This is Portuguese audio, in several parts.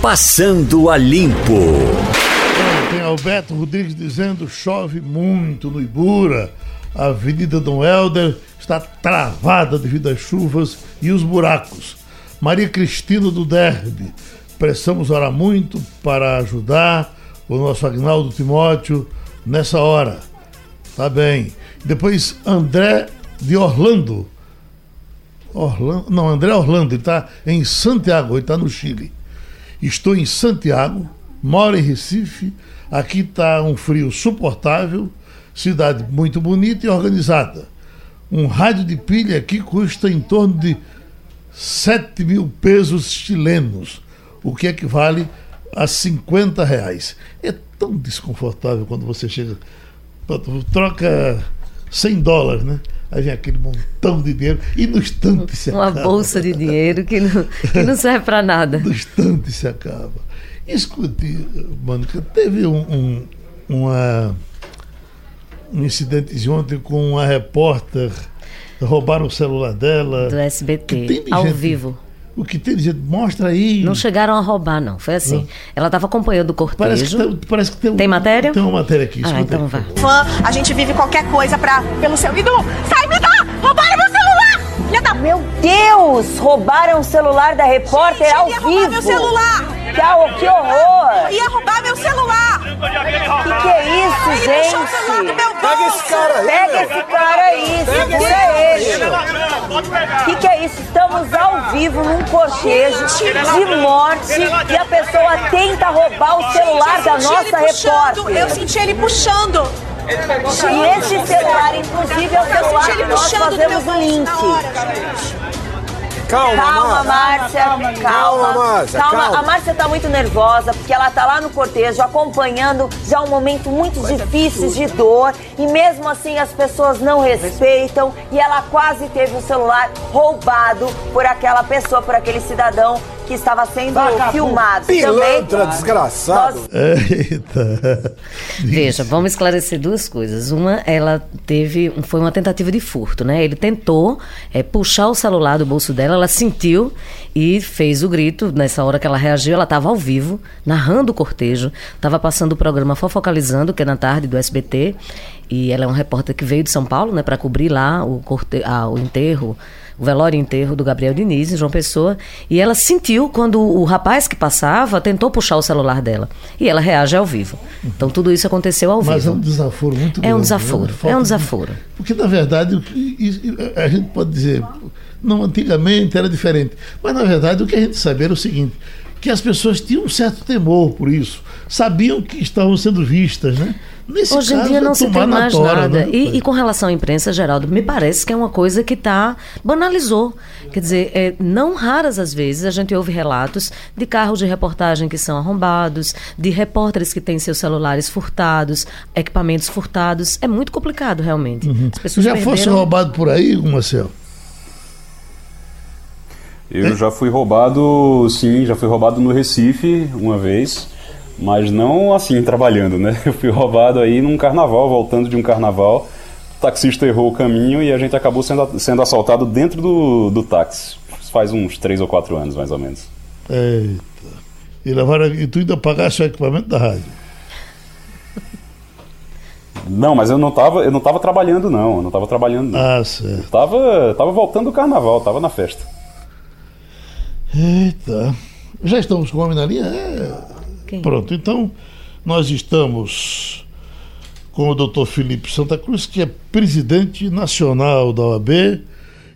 Passando a Limpo. Tem Alberto Rodrigues dizendo chove muito no Ibura. A Avenida Dom Helder está travada devido às chuvas e os buracos. Maria Cristina do Derby. Precisamos orar muito para ajudar o nosso Agnaldo Timóteo nessa hora. Tá bem. Depois André de Orlando. Orlando não, André Orlando, ele está em Santiago, ele está no Chile. Estou em Santiago, moro em Recife, aqui está um frio suportável, cidade muito bonita e organizada. Um rádio de pilha aqui custa em torno de 7 mil pesos chilenos, o que equivale a 50 reais. É tão desconfortável quando você chega, troca 100 dólares, né? Aí vem aquele montão de dinheiro e no instante se Uma acaba. Uma bolsa de dinheiro que não, que não serve para nada. No instante se acaba. Escute, Mônica, teve um, um, uma, um incidente de ontem com uma repórter, roubaram o celular dela. Do SBT, ao gente, vivo. O que tem de gente, mostra aí. Não chegaram a roubar, não. Foi assim. Não. Ela estava acompanhando o cortejo. Parece que, tem, parece que tem, tem matéria? Tem uma matéria aqui. Ah, então vai. Fã, a gente vive qualquer coisa pra, pelo seu ídolo. Sai, me dá! Roubaram meu. Meu Deus! Roubaram o celular da repórter gente, ao ia vivo! roubar meu celular! Que, que horror! Ia roubar meu celular! Que que é isso, Ele gente? Pega esse cara aí! Pega esse cara aí! Segura ele! Que que é isso? Estamos ao vivo num cortejo de morte e a pessoa tenta roubar o celular da nossa repórter. Eu senti ele puxando. E esse celular, inclusive, é o celular que nós fazemos o link. Calma, calma, Márcia. Calma, calma, Márcia. Calma. calma. A Márcia tá muito nervosa porque ela tá lá no cortejo acompanhando já um momento muito difícil de dor e mesmo assim as pessoas não respeitam e ela quase teve o celular roubado por aquela pessoa, por aquele cidadão que estava sendo Vagabundo. filmado. Pilantra, Também, desgraçado. Nós... Eita. Veja, vamos esclarecer duas coisas. Uma, ela teve, foi uma tentativa de furto, né? Ele tentou é, puxar o celular do bolso dela, ela sentiu e fez o grito. Nessa hora que ela reagiu, ela estava ao vivo, narrando o cortejo, estava passando o programa Fofocalizando, que é na tarde do SBT, e ela é uma repórter que veio de São Paulo, né, para cobrir lá o, corte... ah, o enterro o velório e enterro do Gabriel Diniz, em João Pessoa, e ela sentiu quando o rapaz que passava tentou puxar o celular dela. E ela reage ao vivo. Então tudo isso aconteceu ao Mas vivo. Mas é um desaforo muito grande. É um desaforo, né? é um desaforo. De... Porque, na verdade, a gente pode dizer, não, antigamente era diferente. Mas, na verdade, o que a gente sabia era o seguinte, que as pessoas tinham um certo temor por isso. Sabiam que estavam sendo vistas, né? Nesse Hoje em dia não se tem mais tora, nada. Né? E, e, com relação à imprensa, Geraldo, me parece que é uma coisa que está banalizou. Quer dizer, é, não raras as vezes a gente ouve relatos de carros de reportagem que são arrombados, de repórteres que têm seus celulares furtados, equipamentos furtados. É muito complicado, realmente. Uhum. Já perderam... fosse roubado por aí, Marcelo? Eu já fui roubado, sim, já fui roubado no Recife uma vez, mas não assim trabalhando, né? Eu fui roubado aí num carnaval, voltando de um carnaval. O taxista errou o caminho e a gente acabou sendo, sendo assaltado dentro do, do táxi. Faz uns três ou quatro anos, mais ou menos. Eita. E, levaram, e tu ainda pagaste o equipamento da rádio? Não, mas eu não estava eu não tava trabalhando, não. Eu não estava trabalhando, não. Ah, certo. Eu tava, tava voltando do carnaval, tava na festa. Eita. Já estamos com o homem na linha? É. Pronto, então nós estamos com o doutor Felipe Santa Cruz, que é presidente nacional da OAB,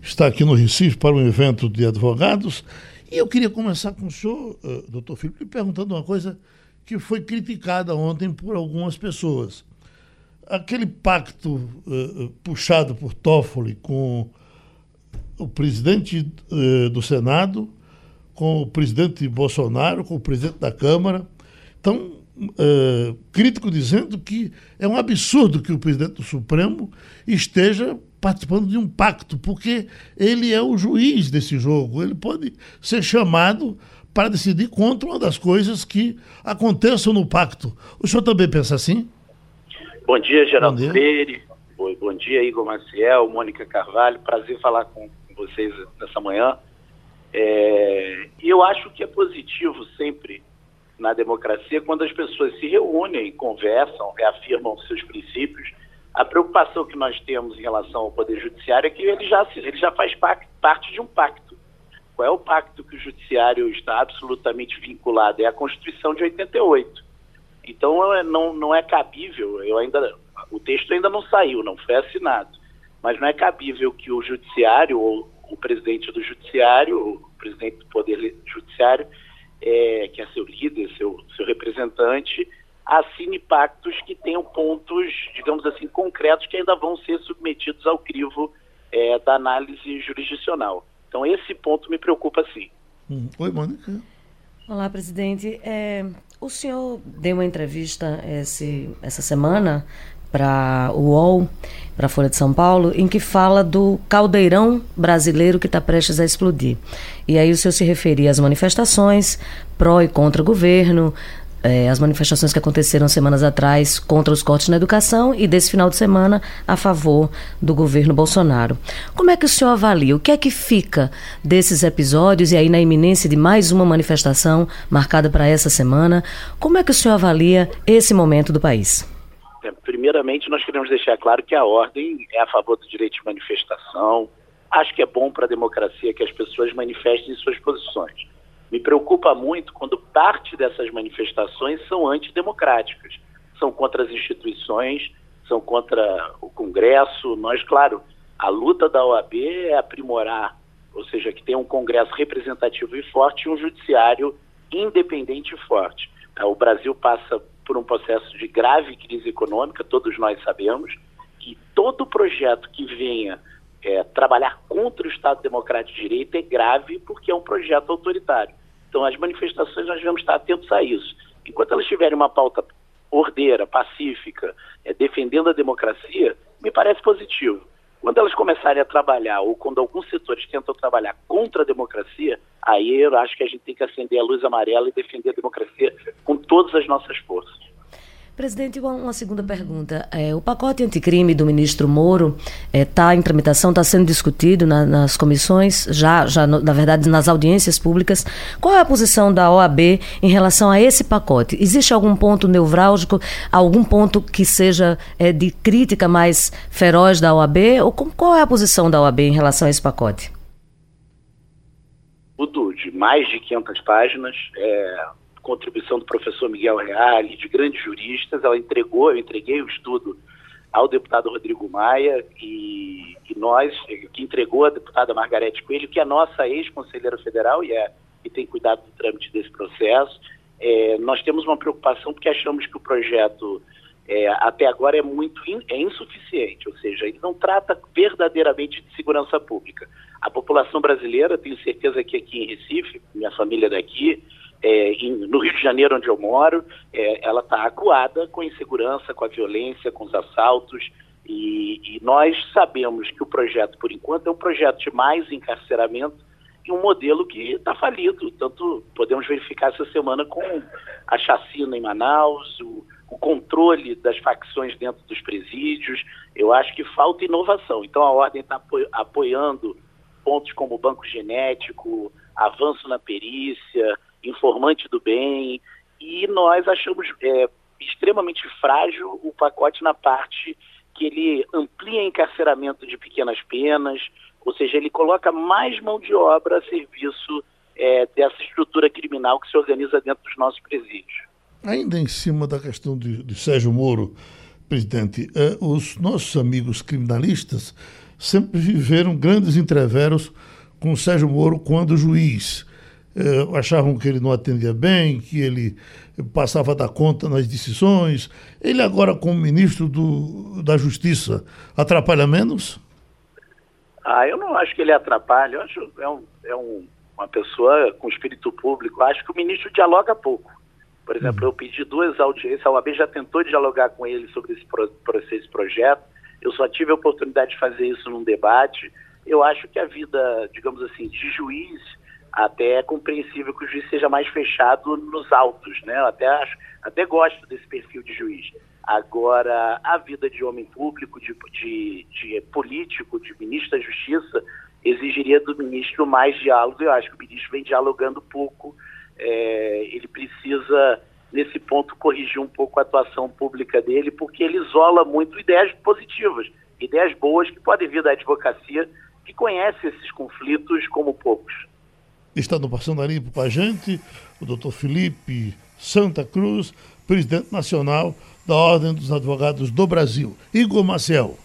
está aqui no Recife para um evento de advogados. E eu queria começar com o senhor, uh, doutor Felipe, perguntando uma coisa que foi criticada ontem por algumas pessoas. Aquele pacto uh, puxado por Toffoli com o presidente uh, do Senado, com o presidente Bolsonaro, com o presidente da Câmara. Então, uh, crítico dizendo que é um absurdo que o presidente do Supremo esteja participando de um pacto, porque ele é o juiz desse jogo. Ele pode ser chamado para decidir contra uma das coisas que aconteçam no pacto. O senhor também pensa assim? Bom dia, Geraldo bom dia. Freire. Bom dia, Igor Maciel, Mônica Carvalho. Prazer falar com vocês nessa manhã. É, e eu acho que é positivo sempre na democracia quando as pessoas se reúnem, conversam, reafirmam seus princípios. A preocupação que nós temos em relação ao Poder Judiciário é que ele já, ele já faz parte de um pacto. Qual é o pacto que o Judiciário está absolutamente vinculado? É a Constituição de 88. Então é, não, não é cabível, eu ainda, o texto ainda não saiu, não foi assinado, mas não é cabível que o Judiciário ou o presidente do Judiciário, o presidente do Poder Judiciário, é, que é seu líder, seu, seu representante, assine pactos que tenham pontos, digamos assim, concretos que ainda vão ser submetidos ao crivo é, da análise jurisdicional. Então, esse ponto me preocupa sim. Hum. Oi, Mônica. Olá, presidente. É, o senhor deu uma entrevista esse, essa semana para o UOL, para a Folha de São Paulo, em que fala do caldeirão brasileiro que está prestes a explodir. E aí o senhor se referia às manifestações pró e contra o governo, as manifestações que aconteceram semanas atrás contra os cortes na educação e desse final de semana a favor do governo Bolsonaro. Como é que o senhor avalia? O que é que fica desses episódios e aí na iminência de mais uma manifestação marcada para essa semana? Como é que o senhor avalia esse momento do país? Primeiramente, nós queremos deixar claro que a ordem é a favor do direito de manifestação. Acho que é bom para a democracia que as pessoas manifestem suas posições. Me preocupa muito quando parte dessas manifestações são antidemocráticas, são contra as instituições, são contra o Congresso. Nós, claro, a luta da OAB é aprimorar, ou seja, que tem um Congresso representativo e forte e um judiciário independente e forte. O Brasil passa por um processo de grave crise econômica, todos nós sabemos, e todo projeto que venha é, trabalhar contra o Estado Democrático de Direito é grave porque é um projeto autoritário. Então, as manifestações nós devemos estar atentos a isso. Enquanto elas tiverem uma pauta ordeira, pacífica, é, defendendo a democracia, me parece positivo. Quando elas começarem a trabalhar, ou quando alguns setores tentam trabalhar contra a democracia, aí eu acho que a gente tem que acender a luz amarela e defender a democracia com todas as nossas forças. Presidente, uma segunda pergunta. É, o pacote anticrime do ministro Moro está é, em tramitação, está sendo discutido na, nas comissões, já, já no, na verdade nas audiências públicas. Qual é a posição da OAB em relação a esse pacote? Existe algum ponto nevrálgico, algum ponto que seja é, de crítica mais feroz da OAB? Ou com, qual é a posição da OAB em relação a esse pacote? Tudo de mais de 500 páginas. É contribuição do professor Miguel Reale, de grandes juristas. Ela entregou, eu entreguei o estudo ao deputado Rodrigo Maia e, e nós, que entregou a deputada Margarete Coelho, que é nossa ex-conselheira federal e, é, e tem cuidado do trâmite desse processo. É, nós temos uma preocupação porque achamos que o projeto é, até agora é muito in, é insuficiente, ou seja, ele não trata verdadeiramente de segurança pública. A população brasileira, tenho certeza que aqui em Recife, minha família é daqui, é, em, no Rio de Janeiro, onde eu moro, é, ela está acuada com a insegurança, com a violência, com os assaltos. E, e, nós sabemos que o projeto, por enquanto, é um projeto de mais encarceramento e um modelo que está falido. Tanto podemos verificar essa semana com a chacina em Manaus, o, o controle das facções dentro dos presídios. Eu acho que falta inovação. Então a ordem está apoiando pontos como o banco genético, avanço na perícia, informante do bem, e nós achamos é, extremamente frágil o pacote na parte que ele amplia encarceramento de pequenas penas, ou seja, ele coloca mais mão de obra a serviço é, dessa estrutura criminal que se organiza dentro dos nossos presídios. Ainda em cima da questão de, de Sérgio Moro, presidente, eh, os nossos amigos criminalistas sempre viveram grandes entreveros com Sérgio Moro quando juiz eh, achavam que ele não atendia bem, que ele passava da conta nas decisões. Ele agora, como ministro do, da Justiça, atrapalha menos? Ah, eu não acho que ele atrapalha. Eu acho é, um, é um, uma pessoa com espírito público. Acho que o ministro dialoga pouco. Por exemplo, uhum. eu pedi duas audiências, a OAB já tentou dialogar com ele sobre esse, pro, esse projeto. Eu só tive a oportunidade de fazer isso num debate. Eu acho que a vida, digamos assim, de juiz até é compreensível que o juiz seja mais fechado nos autos, né? Eu até acho, até gosto desse perfil de juiz. Agora, a vida de homem público, de, de, de político, de ministro da Justiça, exigiria do ministro mais diálogo. Eu acho que o ministro vem dialogando pouco. É, ele precisa, nesse ponto, corrigir um pouco a atuação pública dele, porque ele isola muito ideias positivas, ideias boas que podem vir da advocacia, que conhece esses conflitos como poucos. Está no Passando a Limpo com a gente o doutor Felipe Santa Cruz, presidente nacional da Ordem dos Advogados do Brasil. Igor Maciel.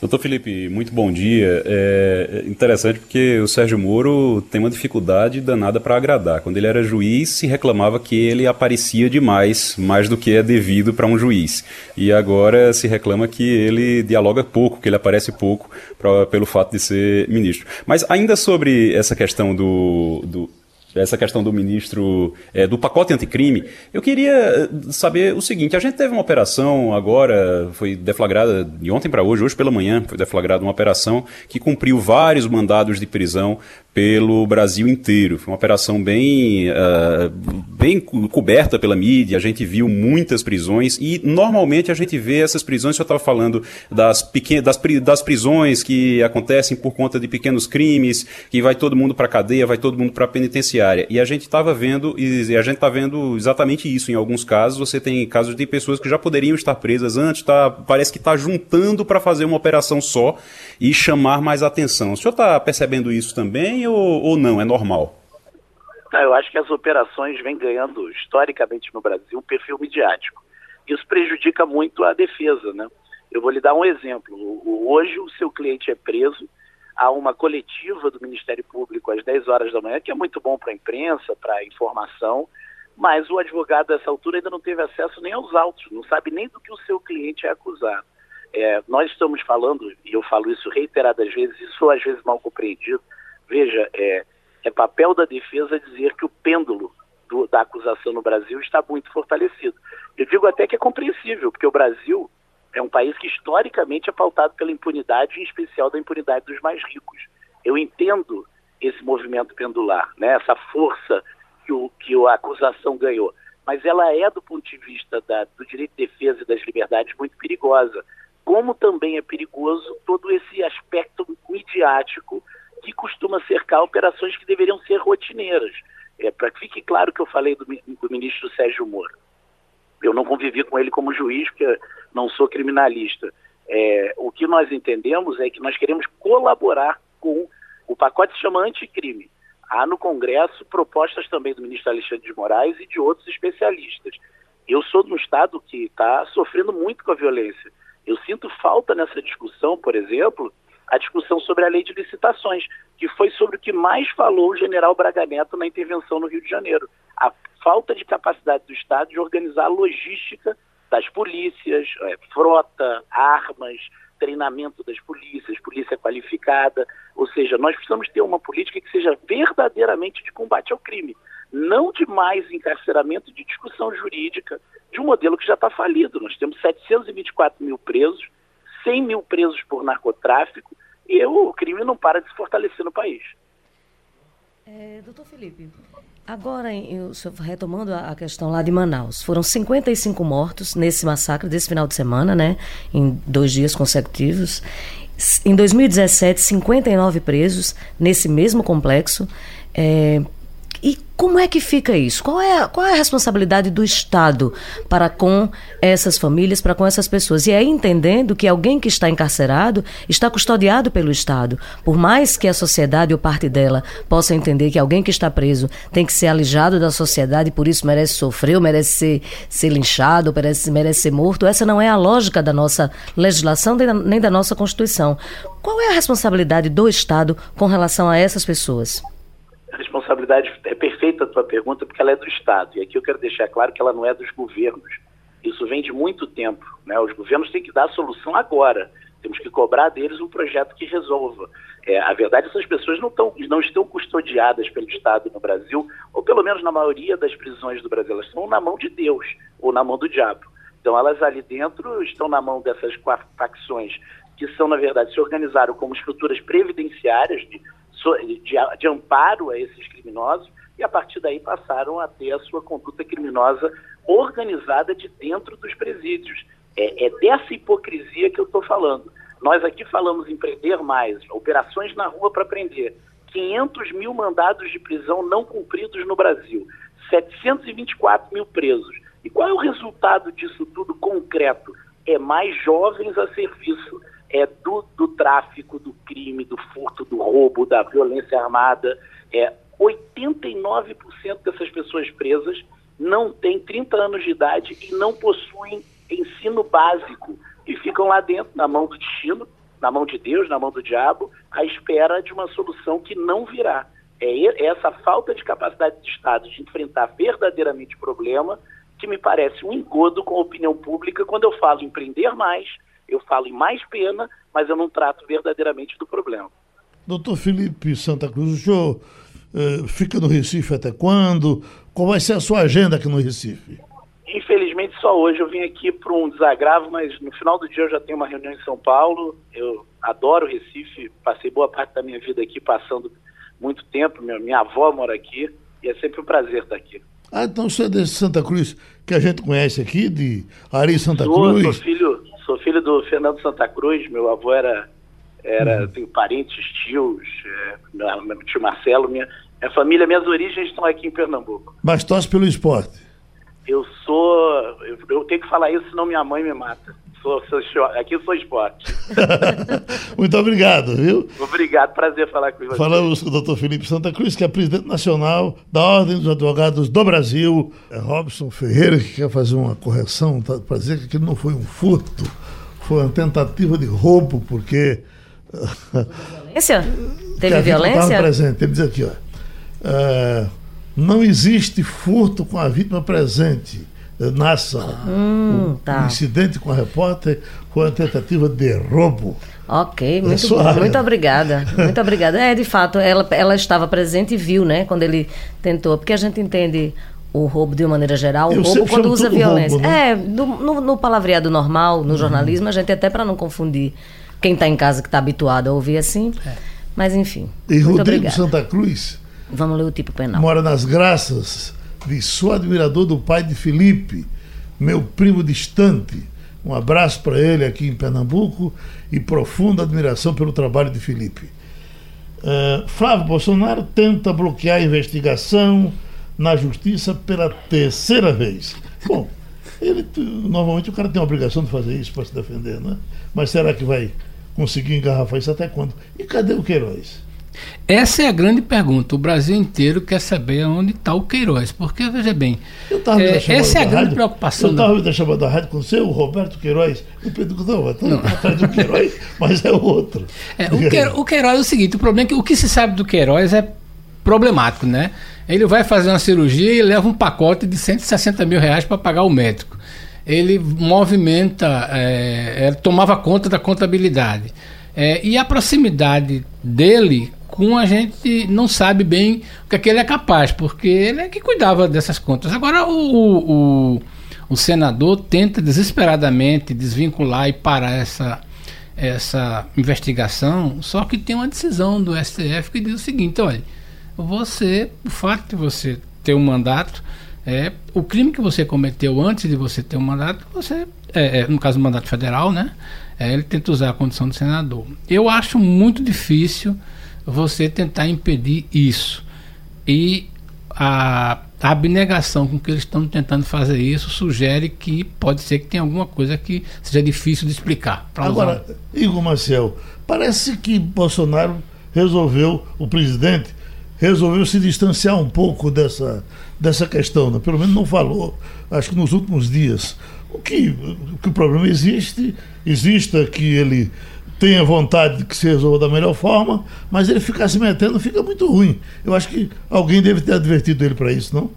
Doutor Felipe, muito bom dia. É interessante porque o Sérgio Moro tem uma dificuldade danada para agradar. Quando ele era juiz, se reclamava que ele aparecia demais, mais do que é devido para um juiz. E agora se reclama que ele dialoga pouco, que ele aparece pouco pra, pelo fato de ser ministro. Mas ainda sobre essa questão do, do essa questão do ministro é, do pacote anticrime, eu queria eh, saber o seguinte: a gente teve uma operação agora, foi deflagrada de ontem para hoje, hoje pela manhã, foi deflagrada uma operação que cumpriu vários mandados de prisão pelo Brasil inteiro. Foi uma operação bem, uh, bem coberta pela mídia, a gente viu muitas prisões e normalmente a gente vê essas prisões, eu estava falando das, pequenas, das, das prisões que acontecem por conta de pequenos crimes, que vai todo mundo para cadeia, vai todo mundo para penitenciária. E a gente estava vendo, e a gente está vendo exatamente isso em alguns casos. Você tem casos de pessoas que já poderiam estar presas antes, tá, parece que está juntando para fazer uma operação só e chamar mais atenção. O senhor está percebendo isso também ou, ou não? É normal? Eu acho que as operações vêm ganhando, historicamente no Brasil, um perfil midiático. Isso prejudica muito a defesa, né? Eu vou lhe dar um exemplo. Hoje o seu cliente é preso, há uma coletiva do Ministério Público às 10 horas da manhã, que é muito bom para a imprensa, para a informação, mas o advogado, dessa altura, ainda não teve acesso nem aos autos, não sabe nem do que o seu cliente é acusado. É, nós estamos falando, e eu falo isso reiteradas vezes, isso às vezes mal compreendido, veja, é, é papel da defesa dizer que o pêndulo do, da acusação no Brasil está muito fortalecido. Eu digo até que é compreensível, porque o Brasil é um país que historicamente é pautado pela impunidade, em especial da impunidade dos mais ricos. Eu entendo esse movimento pendular, né, essa força que, o, que a acusação ganhou, mas ela é, do ponto de vista da, do direito de defesa e das liberdades, muito perigosa como também é perigoso todo esse aspecto midiático que costuma cercar operações que deveriam ser rotineiras. É, Para que fique claro que eu falei do, do ministro Sérgio Moro. Eu não convivi com ele como juiz, porque não sou criminalista. É, o que nós entendemos é que nós queremos colaborar com o pacote se chama anticrime. Há no Congresso propostas também do ministro Alexandre de Moraes e de outros especialistas. Eu sou de um estado que está sofrendo muito com a violência. Eu sinto falta nessa discussão, por exemplo, a discussão sobre a lei de licitações, que foi sobre o que mais falou o general Braga Neto na intervenção no Rio de Janeiro. A falta de capacidade do Estado de organizar a logística das polícias, é, frota, armas, treinamento das polícias, polícia qualificada. Ou seja, nós precisamos ter uma política que seja verdadeiramente de combate ao crime, não de mais encarceramento de discussão jurídica, de um modelo que já está falido. Nós temos 724 mil presos, 100 mil presos por narcotráfico e o crime não para de se fortalecer no país. É, doutor Felipe, agora eu, retomando a questão lá de Manaus, foram 55 mortos nesse massacre desse final de semana, né? Em dois dias consecutivos. Em 2017, 59 presos nesse mesmo complexo. É, e como é que fica isso? Qual é, qual é a responsabilidade do Estado para com essas famílias, para com essas pessoas? E é entendendo que alguém que está encarcerado está custodiado pelo Estado. Por mais que a sociedade ou parte dela possa entender que alguém que está preso tem que ser alijado da sociedade e por isso merece sofrer, merece ser, ser linchado, merece, merece ser morto, essa não é a lógica da nossa legislação nem da nossa Constituição. Qual é a responsabilidade do Estado com relação a essas pessoas? Responsabilidade é perfeita a tua pergunta porque ela é do Estado. E aqui eu quero deixar claro que ela não é dos governos. Isso vem de muito tempo. Né? Os governos têm que dar a solução agora. Temos que cobrar deles um projeto que resolva. É, a verdade é que essas pessoas não, tão, não estão custodiadas pelo Estado no Brasil, ou pelo menos na maioria das prisões do Brasil. Elas estão na mão de Deus ou na mão do diabo. Então elas ali dentro estão na mão dessas facções que são, na verdade, se organizaram como estruturas previdenciárias de de, de amparo a esses criminosos e a partir daí passaram a ter a sua conduta criminosa organizada de dentro dos presídios. É, é dessa hipocrisia que eu estou falando. Nós aqui falamos em prender mais, operações na rua para prender. 500 mil mandados de prisão não cumpridos no Brasil, 724 mil presos. E qual é o resultado disso tudo concreto? É mais jovens a serviço é do, do tráfico, do crime, do furto, do roubo, da violência armada. É 89% dessas pessoas presas não têm 30 anos de idade e não possuem ensino básico e ficam lá dentro, na mão do destino, na mão de Deus, na mão do diabo, à espera de uma solução que não virá. É essa falta de capacidade do Estado de enfrentar verdadeiramente o problema que me parece um engodo com a opinião pública quando eu falo em prender mais, eu falo em mais pena, mas eu não trato verdadeiramente do problema. Doutor Felipe Santa Cruz, o senhor eh, fica no Recife até quando? Qual vai ser a sua agenda aqui no Recife? Infelizmente, só hoje eu vim aqui para um desagravo, mas no final do dia eu já tenho uma reunião em São Paulo. Eu adoro Recife, passei boa parte da minha vida aqui, passando muito tempo. Minha, minha avó mora aqui e é sempre um prazer estar aqui. Ah, então você é de Santa Cruz, que a gente conhece aqui, de Ari Santa sou, Cruz? Sou filho, sou filho do Fernando Santa Cruz, meu avô era, era uhum. tenho parentes, tios, é, meu tio Marcelo, minha, minha família, minhas origens estão aqui em Pernambuco. Mas torce pelo esporte? Eu sou. Eu, eu, tenho que falar isso, senão minha mãe me mata. Sou, sou, aqui eu sou esporte. Muito obrigado, viu? Obrigado, prazer falar com você. Falamos com o doutor Felipe Santa Cruz, que é presidente nacional da Ordem dos Advogados do Brasil. É Robson Ferreira, que quer fazer uma correção tá, para dizer que aquilo não foi um furto, foi uma tentativa de roubo, porque. Violência? Teve violência? presente. Ele diz aqui, ó. Uh, não existe furto com a vítima presente na ação. Hum, o, tá. o, incidente com a repórter foi uma tentativa de roubo. Ok, é muito, muito obrigada. Muito obrigada. É, de fato, ela, ela estava presente e viu, né, quando ele tentou. Porque a gente entende o roubo de uma maneira geral, o roubo quando usa violência. Roubo, né? É, no, no, no, palavreado normal, no uhum. jornalismo, a gente até para não confundir quem está em casa que está habituado a ouvir assim. É. Mas enfim. E Rodrigo obrigada. Santa Cruz Vamos ler o tipo penal. Mora nas graças de sou admirador do pai de Felipe, meu primo distante. Um abraço para ele aqui em Pernambuco e profunda admiração pelo trabalho de Felipe. Uh, Flávio Bolsonaro tenta bloquear a investigação na justiça pela terceira vez. Bom, ele, normalmente o cara tem a obrigação de fazer isso para se defender, né? Mas será que vai conseguir engarrafar isso até quando? E cadê o Queiroz? Essa é a grande pergunta. O Brasil inteiro quer saber onde está o Queiroz. Porque, veja bem, é, essa é a grande rádio, preocupação. Eu estava da chamada da rádio com o seu, o Roberto Queiroz. Eu pergunto, não, está atrás do Queiroz, mas é o outro. É, o, Queiroz, o Queiroz é o seguinte: o problema é que o que se sabe do Queiroz é problemático, né? Ele vai fazer uma cirurgia e leva um pacote de 160 mil reais para pagar o médico. Ele movimenta, é, é, tomava conta da contabilidade. É, e a proximidade dele com a gente não sabe bem o que, é que ele é capaz, porque ele é que cuidava dessas contas. Agora o, o, o senador tenta desesperadamente desvincular e parar essa, essa investigação, só que tem uma decisão do STF que diz o seguinte, olha, você, o fato de você ter um mandato, é, o crime que você cometeu antes de você ter um mandato, você, é, é, no caso do mandato federal, né? É, ele tenta usar a condição de senador. Eu acho muito difícil você tentar impedir isso. E a, abnegação com que eles estão tentando fazer isso sugere que pode ser que tenha alguma coisa que seja difícil de explicar. Agora, usar. Igor Marcel, parece que Bolsonaro resolveu, o presidente, resolveu se distanciar um pouco dessa, dessa questão, né? pelo menos não falou, acho que nos últimos dias. O que, que o problema existe, exista que ele tenha vontade de que se resolva da melhor forma, mas ele ficar se metendo fica muito ruim. Eu acho que alguém deve ter advertido ele para isso, não?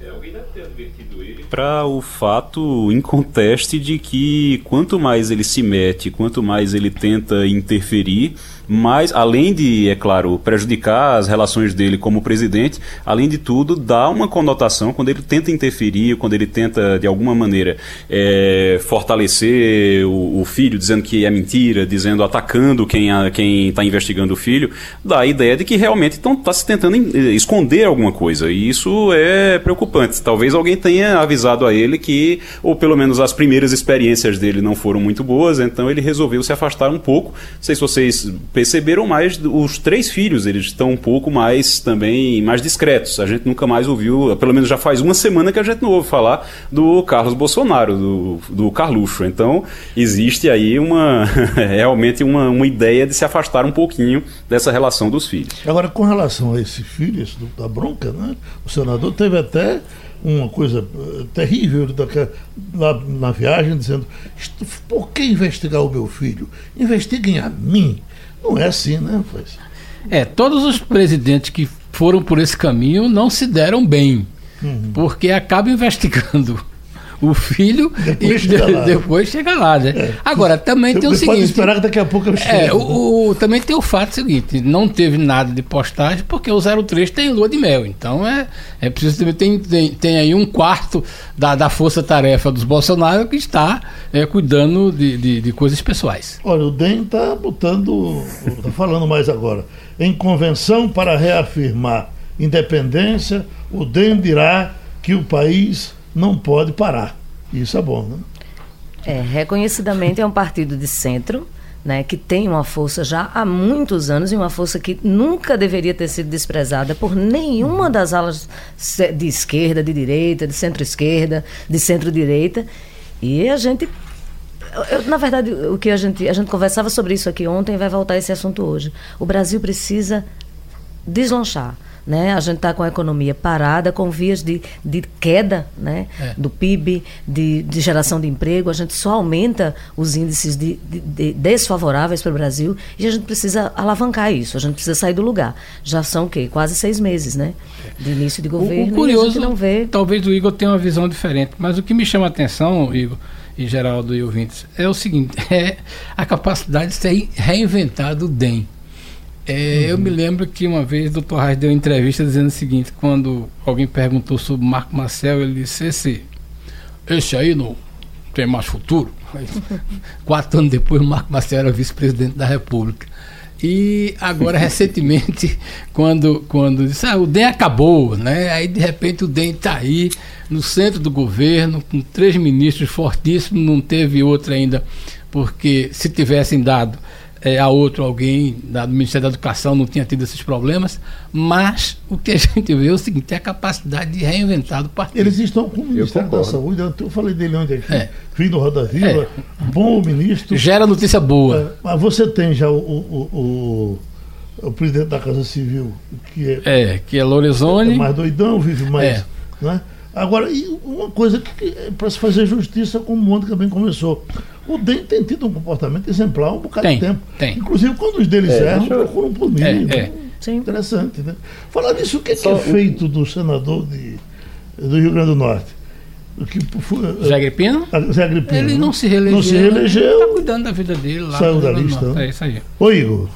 É, alguém deve ter advertido ele para o fato inconteste de que quanto mais ele se mete, quanto mais ele tenta interferir, mas além de, é claro, prejudicar as relações dele como presidente, além de tudo, dá uma conotação quando ele tenta interferir, quando ele tenta, de alguma maneira, é, fortalecer o, o, filho, dizendo que é mentira, dizendo, atacando quem está investigando o filho, dá a ideia de que realmente está se tentando esconder alguma coisa. E isso é preocupante. Talvez alguém tenha avisado a ele que, ou pelo menos as primeiras experiências dele não foram muito boas, então ele resolveu se afastar um pouco. Não sei se vocês perceberam, mas os três filhos eles estão um pouco mais também mais discretos. A gente nunca mais ouviu, pelo menos já faz uma semana que a gente não ouve falar do Carlos Bolsonaro, do, do Carluxo. Então existe aí uma realmente uma, uma ideia de se afastar um pouquinho dessa relação dos filhos. Agora, com relação a esse filho, esse da bronca, né? o senador teve até uma coisa eh, terrível lá na viagem, dizendo: "Isto- por que investigar o meu filho? Investiguem a mim. Não é assim, né? Pois. É, todos os presidentes que foram por esse caminho não se deram bem, Uhum. porque acaba investigando o filho Depois e chega de- depois chega lá, né? Agora, também tem o Você pode seguinte... esperar que daqui a pouco eu chego. É, o, o- também tem o fato seguinte, não teve nada de postagem porque o 03 tem lua de mel, então é, é preciso também, tem, tem, tem aí um quarto da, da força-tarefa dos Bolsonaro que está é, cuidando de, de, de coisas pessoais. Olha, o DEM está botando, está falando mais agora. Em convenção para reafirmar independência, o DEM dirá que o país não pode parar. Isso é bom, né? É, reconhecidamente é um partido de centro, né, que tem uma força já há muitos anos e uma força que nunca deveria ter sido desprezada por nenhuma das alas de esquerda, de direita, de centro-esquerda, de centro-direita. E a gente eu- na verdade, o que a gente a gente conversava sobre isso aqui ontem vai voltar esse assunto hoje. O Brasil precisa deslanchar. Né? A gente está com a economia parada, com vias de, de queda né? É. do PIB, de, de geração de emprego. A gente só aumenta os índices de, de- de desfavoráveis para o Brasil e a gente precisa alavancar isso. A gente precisa sair do lugar. Já são o quê? Quase seis meses né? de início de O- governo. o a curioso, não vê. talvez o Igor tenha uma visão diferente, mas o que me chama a atenção, Igor e Geraldo e ouvintes, é o seguinte: é a capacidade de ser reinventado o DEM. É, Eu me lembro que uma vez o Dr. Reis deu uma entrevista dizendo o seguinte: quando alguém perguntou sobre Marco Marcel, ele disse: esse, esse aí não tem mais futuro. Quatro anos depois, o Marco Marcel era vice-presidente da República. E agora, recentemente, quando, quando disse, ah, o DEM acabou, né? Aí, de repente, o DEM está aí, no centro do governo, com três ministros fortíssimos, não teve outro ainda, porque se tivessem dado eh, a outro alguém da- do Ministério da Educação, não tinha tido esses problemas. Mas o que a gente vê é o seguinte: é a capacidade de reinventar do partido. Eles estão com o Ministério da. Saúde. Eu falei dele ontem aqui, É. fim do Roda Viva. Bom ministro. Gera notícia boa. É, Mas você tem já o, o, o, o- presidente da Casa Civil, que é, É, que é é Lorenzoni. mais doidão, vive mais. É. Né? Agora, e uma coisa que para se fazer justiça, como o Mônica também começou. O DEM tem tido um comportamento exemplar um bocado Tem, de tempo. tem. Inclusive, quando os deles É, erram, eu- procuram punir. É, né? é. Sim. Interessante, né? Falar nisso, o que, que Só é feito do senador de, do Rio Grande do Norte? O que foi, Zé Agripino? Ah, Zé Agripino, Ele não se reelegeu. Não se reelegeu. Está cuidando da vida dele lá. Saiu da no lista, né? É isso aí. Ô, Igor,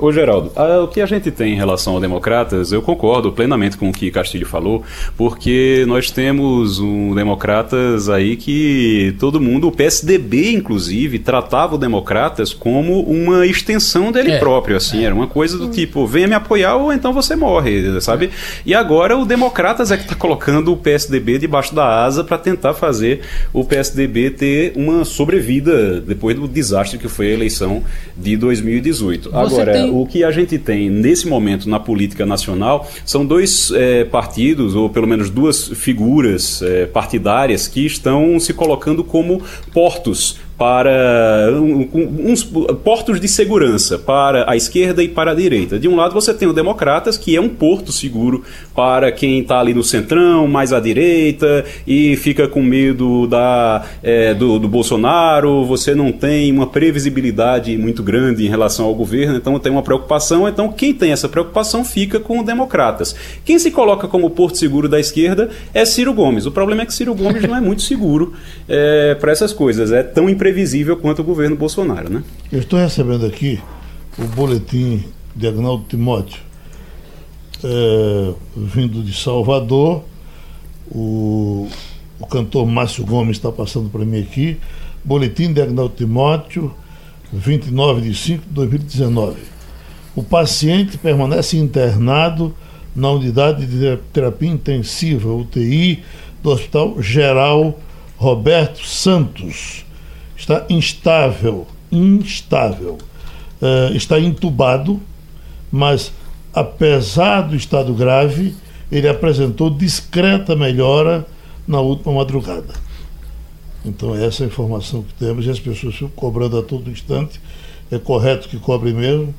Ô Geraldo, ah, o que a gente tem em relação ao Democratas, eu concordo plenamente com o que Castilho falou, porque nós temos um Democratas aí que todo mundo, o PSDB inclusive, tratava o Democratas como uma extensão dele É. próprio, assim, era uma coisa do tipo, venha me apoiar ou então você morre, sabe? E agora o Democratas é que está colocando o PSDB debaixo da asa para tentar fazer o PSDB ter uma sobrevida depois do desastre que foi a eleição de 2018. Você Agora, tem- o que a gente tem nesse momento na política nacional são dois eh, partidos, ou pelo menos duas figuras eh, partidárias que estão se colocando como portos para uns portos de segurança para a esquerda e para a direita. De um lado você tem o Democratas, que é um porto seguro para quem está ali no centrão, mais à direita, e fica com medo da, eh, do, do Bolsonaro, você não tem uma previsibilidade muito grande em relação ao governo, então tem uma preocupação, então quem tem essa preocupação fica com o Democratas. Quem se coloca como porto seguro da esquerda é Ciro Gomes. O problema é que Ciro Gomes não é muito seguro para essas coisas, é tão imprevisível quanto o governo Bolsonaro, né? eu estou recebendo aqui o boletim de Agnaldo Timóteo, é, vindo de Salvador. O, o cantor Márcio Gomes está passando para mim aqui. Boletim de Agnaldo Timóteo, 29 de 5 de 2019. O paciente permanece internado na unidade de terapia intensiva, UTI, do Hospital Geral Roberto Santos. Está instável, instável. Eh, está entubado, mas apesar do estado grave, ele apresentou discreta melhora na última madrugada. Então, essa é a informação que temos e as pessoas ficam cobrando a todo instante. É correto que cobrem mesmo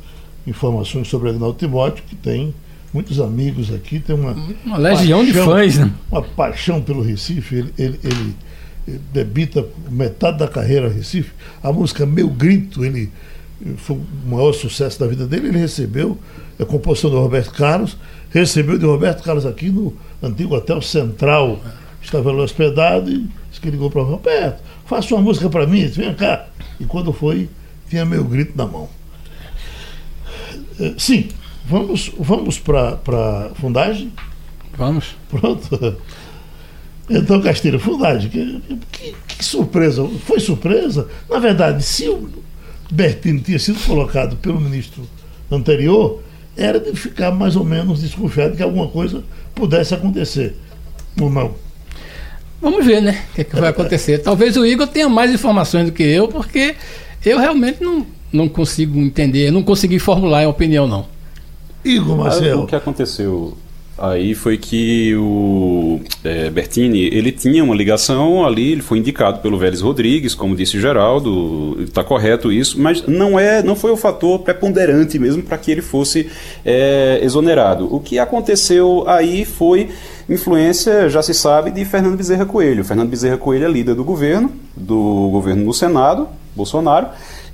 informações sobre Agnaldo Timóteo, que tem muitos amigos aqui, tem uma, Uma legião de paixão- fãs, né? Uma paixão pelo Recife. Ele, ele- ele debita metade da carreira ao Recife. A música Meu Grito, ele foi o maior sucesso da vida dele. Ele recebeu a composição do Roberto Carlos, recebeu de Roberto Carlos aqui no antigo Hotel Central. Estava lá hospedado e disse que ligou para o Roberto, faça uma música para mim, vem cá. E quando foi, tinha meu grito na mão. Eh, Sim, vamos, vamos para a fundagem? Vamos. Pronto. Então, Castilho, fundagem, que, que- que surpresa. Foi surpresa? Na verdade, se o Bertini tinha sido colocado pelo ministro anterior, era de ficar mais ou menos desconfiado que alguma coisa pudesse acontecer. Ou não? Vamos ver, né? O que, é que vai acontecer. Talvez o Igor tenha mais informações do que eu, porque eu realmente não, não consigo entender, não consegui formular a opinião, não. Igor Marcelo. O que aconteceu aí foi que o eh, Bertini ele tinha uma ligação ali, ele foi indicado pelo Vélez Rodrigues, como disse Geraldo, está correto isso, mas não é, não foi o fator preponderante mesmo para que ele fosse eh, exonerado. O que aconteceu aí foi influência, já se sabe, de Fernando Bezerra Coelho. Fernando Bezerra Coelho é líder do governo, do governo no Senado, Bolsonaro,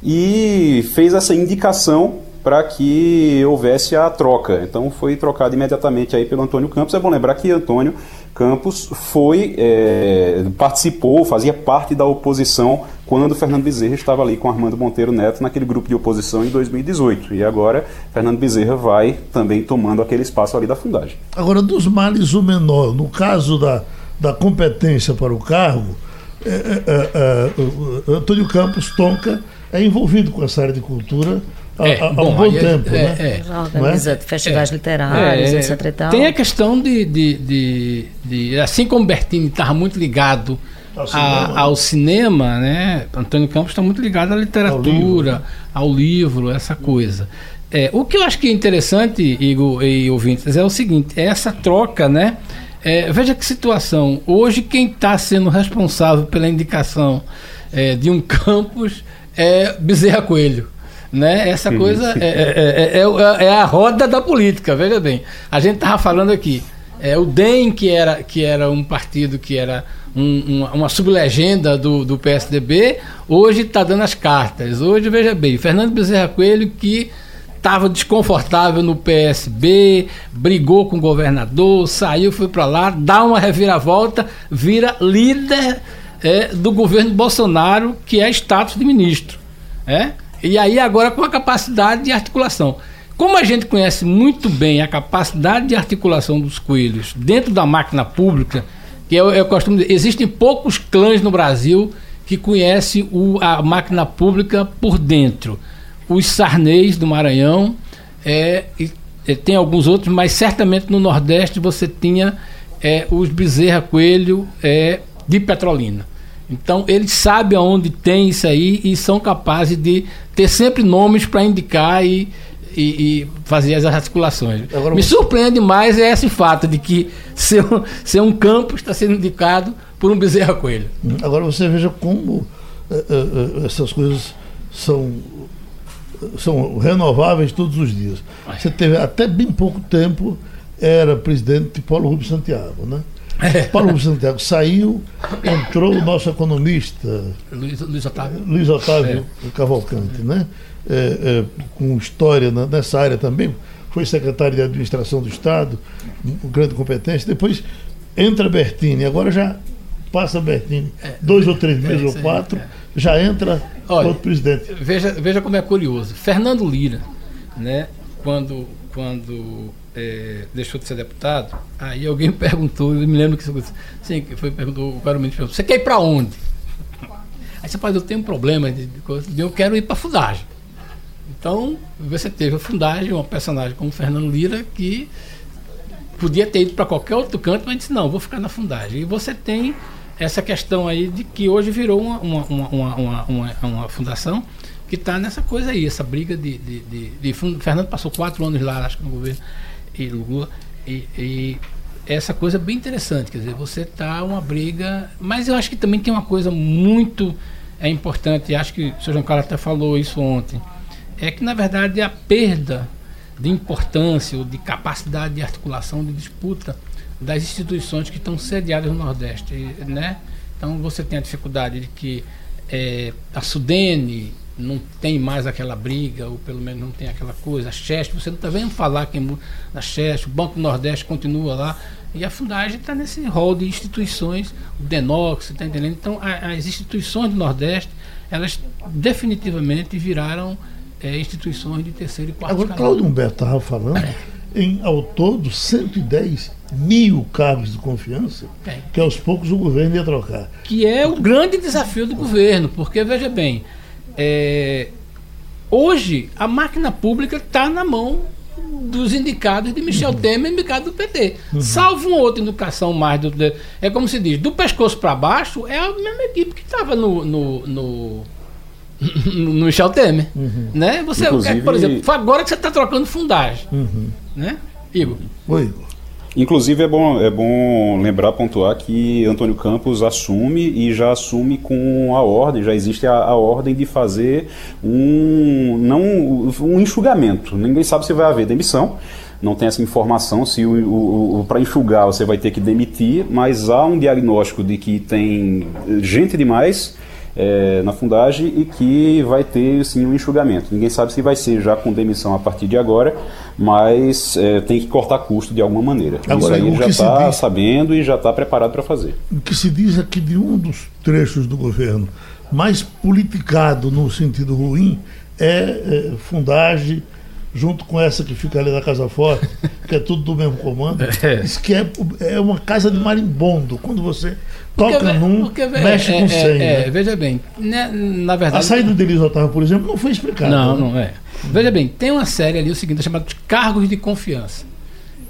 e fez essa indicação para que houvesse a troca. Então foi trocado imediatamente aí pelo Antônio Campos. É bom lembrar que Antônio Campos foi é, participou, fazia parte da oposição quando Fernando Bezerra estava ali com Armando Monteiro Neto naquele grupo de oposição em 2018. E agora Fernando Bezerra vai também tomando aquele espaço ali da fundagem. Agora, dos males o menor, no caso da, da competência para o cargo, é, é, é, é, Antônio Campos Tonka é envolvido com essa área de cultura há, É, há- bom, um bom é- tempo. é- né? é. Já organiza festivais literários, É, etc. E tal. Tem a questão de, de, de- de- assim como Bertini estava muito ligado Ao a- cinema. ao cinema, né? Antônio Campos está muito ligado à literatura, ao livro, essa coisa. É, o que eu acho que é interessante, Igor e ouvintes, é o seguinte: é essa troca, né? É, veja que situação. Hoje, quem está sendo responsável pela indicação é, de um campus é Bezerra Coelho. Né? Essa coisa é, é- é- é- é a roda da política, veja bem. A gente estava falando aqui. É, o DEM, que era, que era um partido que era um- uma, uma sublegenda do, do PSDB, hoje está dando as cartas. Hoje, veja bem, Fernando Bezerra Coelho, que estava desconfortável no PSB, brigou com o governador, saiu, foi para lá, dá uma reviravolta, vira líder é, do governo Bolsonaro, que é status de ministro. É? E aí agora com a capacidade de articulação. Como a gente conhece muito bem a capacidade de articulação dos coelhos dentro da máquina pública, que eu, eu costumo dizer, existem poucos clãs no Brasil que conhecem o- a máquina pública por dentro. Os Sarneis do Maranhão, é, e- e tem alguns outros, mas certamente no Nordeste você tinha é, os Bezerra Coelho é, de Petrolina. Então eles sabem aonde tem isso aí e são capazes de ter sempre nomes para indicar e, e- e fazer as articulações. Agora Me surpreende mais é esse fato de que seu, seu um campo está sendo indicado por um Bezerra Coelho. Agora você veja como eh, eh, essas coisas são, são renováveis todos os dias. Você teve até bem pouco tempo, era presidente de Paulo Rubens Santiago, né? Paulo Santiago saiu, entrou o nosso economista, Luiz, Luiz Otávio. Luiz Otávio Cavalcante, né? É, é, com história na- nessa área também, foi secretário de administração do Estado, com grande competência. Depois entra Bertini, agora já passa Bertini, dois ou três meses é, ou quatro, é. já entra Olha, outro presidente. Veja, veja como é curioso. Fernando Lira, né, quando, quando é, deixou de ser deputado, aí alguém perguntou, eu me lembro que isso sim, que foi perguntou, o cara me perguntou, você quer ir para onde? Aí você fala, eu tenho um problema de, de eu quero ir para Fundagem. Então, você teve a Fundagem, uma personagem como Fernando Lira, que podia ter ido para qualquer outro canto, mas disse: não, vou ficar na fundagem. E você tem essa questão aí de que hoje virou uma, uma, uma, uma, uma, uma fundação que está nessa coisa aí, essa briga de, de, de, de, Fernando passou quatro anos lá, acho que no governo, e Lula, e, e essa coisa bem interessante, quer dizer, você está uma briga, mas eu acho que também tem uma coisa muito é importante, e acho que o senhor João Carlos até falou isso ontem, é que na verdade a perda de importância ou de capacidade de articulação, de disputa das instituições que estão sediadas no Nordeste, né? Então você tem a dificuldade de que é, a Sudene não tem mais aquela briga, ou pelo menos não tem aquela coisa, a Chest, você não está vendo falar quem da Chest, o Banco Nordeste continua lá, e a Fundagem está nesse rol de instituições, o Denox, está entendendo? Então a, as instituições do Nordeste, elas definitivamente viraram é, instituições de terceiro e quarto Agora, Cláudio Humberto estava falando em, ao todo, 110 mil cargos de confiança é. que aos poucos o governo ia trocar. Que é o grande desafio do governo, porque, veja bem, é, hoje a máquina pública está na mão dos indicados de Michel uhum. Temer e indicado do PT. Uhum. Salvo uma outra indicação mais do. É como se diz, do pescoço para baixo é a mesma equipe que estava no, no, no no Michel Temer. Uhum. Né? Você, Inclusive... por exemplo, agora que você está trocando fundagem. Uhum. Né? Igor. Oi, Igor. Inclusive é bom, é bom lembrar, pontuar que Antônio Campos assume e já assume com a ordem, já existe a, a ordem de fazer um, não, um enxugamento. Ninguém sabe se vai haver demissão, não tem essa informação se o, o, o para enxugar você vai ter que demitir, mas há um diagnóstico de que tem gente demais é, na fundagem e que vai ter sim um enxugamento. Ninguém sabe se vai ser já com demissão a partir de agora, mas é, tem que cortar custo de alguma maneira. Agora, Isso aí já está sabendo e já está preparado para fazer. O que se diz aqui de um dos trechos do governo mais politicado no sentido ruim é, é fundagem junto com essa que fica ali na Casa Forte, que é tudo do mesmo comando, é. diz que é, é uma casa de marimbondo. Quando você toca porque, num, porque, mexe é, com 100. É, né? veja bem, né, na verdade... A saída do Delis Otávio, por exemplo, não foi explicada. Não, né? não é. Veja bem, tem uma série ali, o seguinte, chamada de cargos de confiança.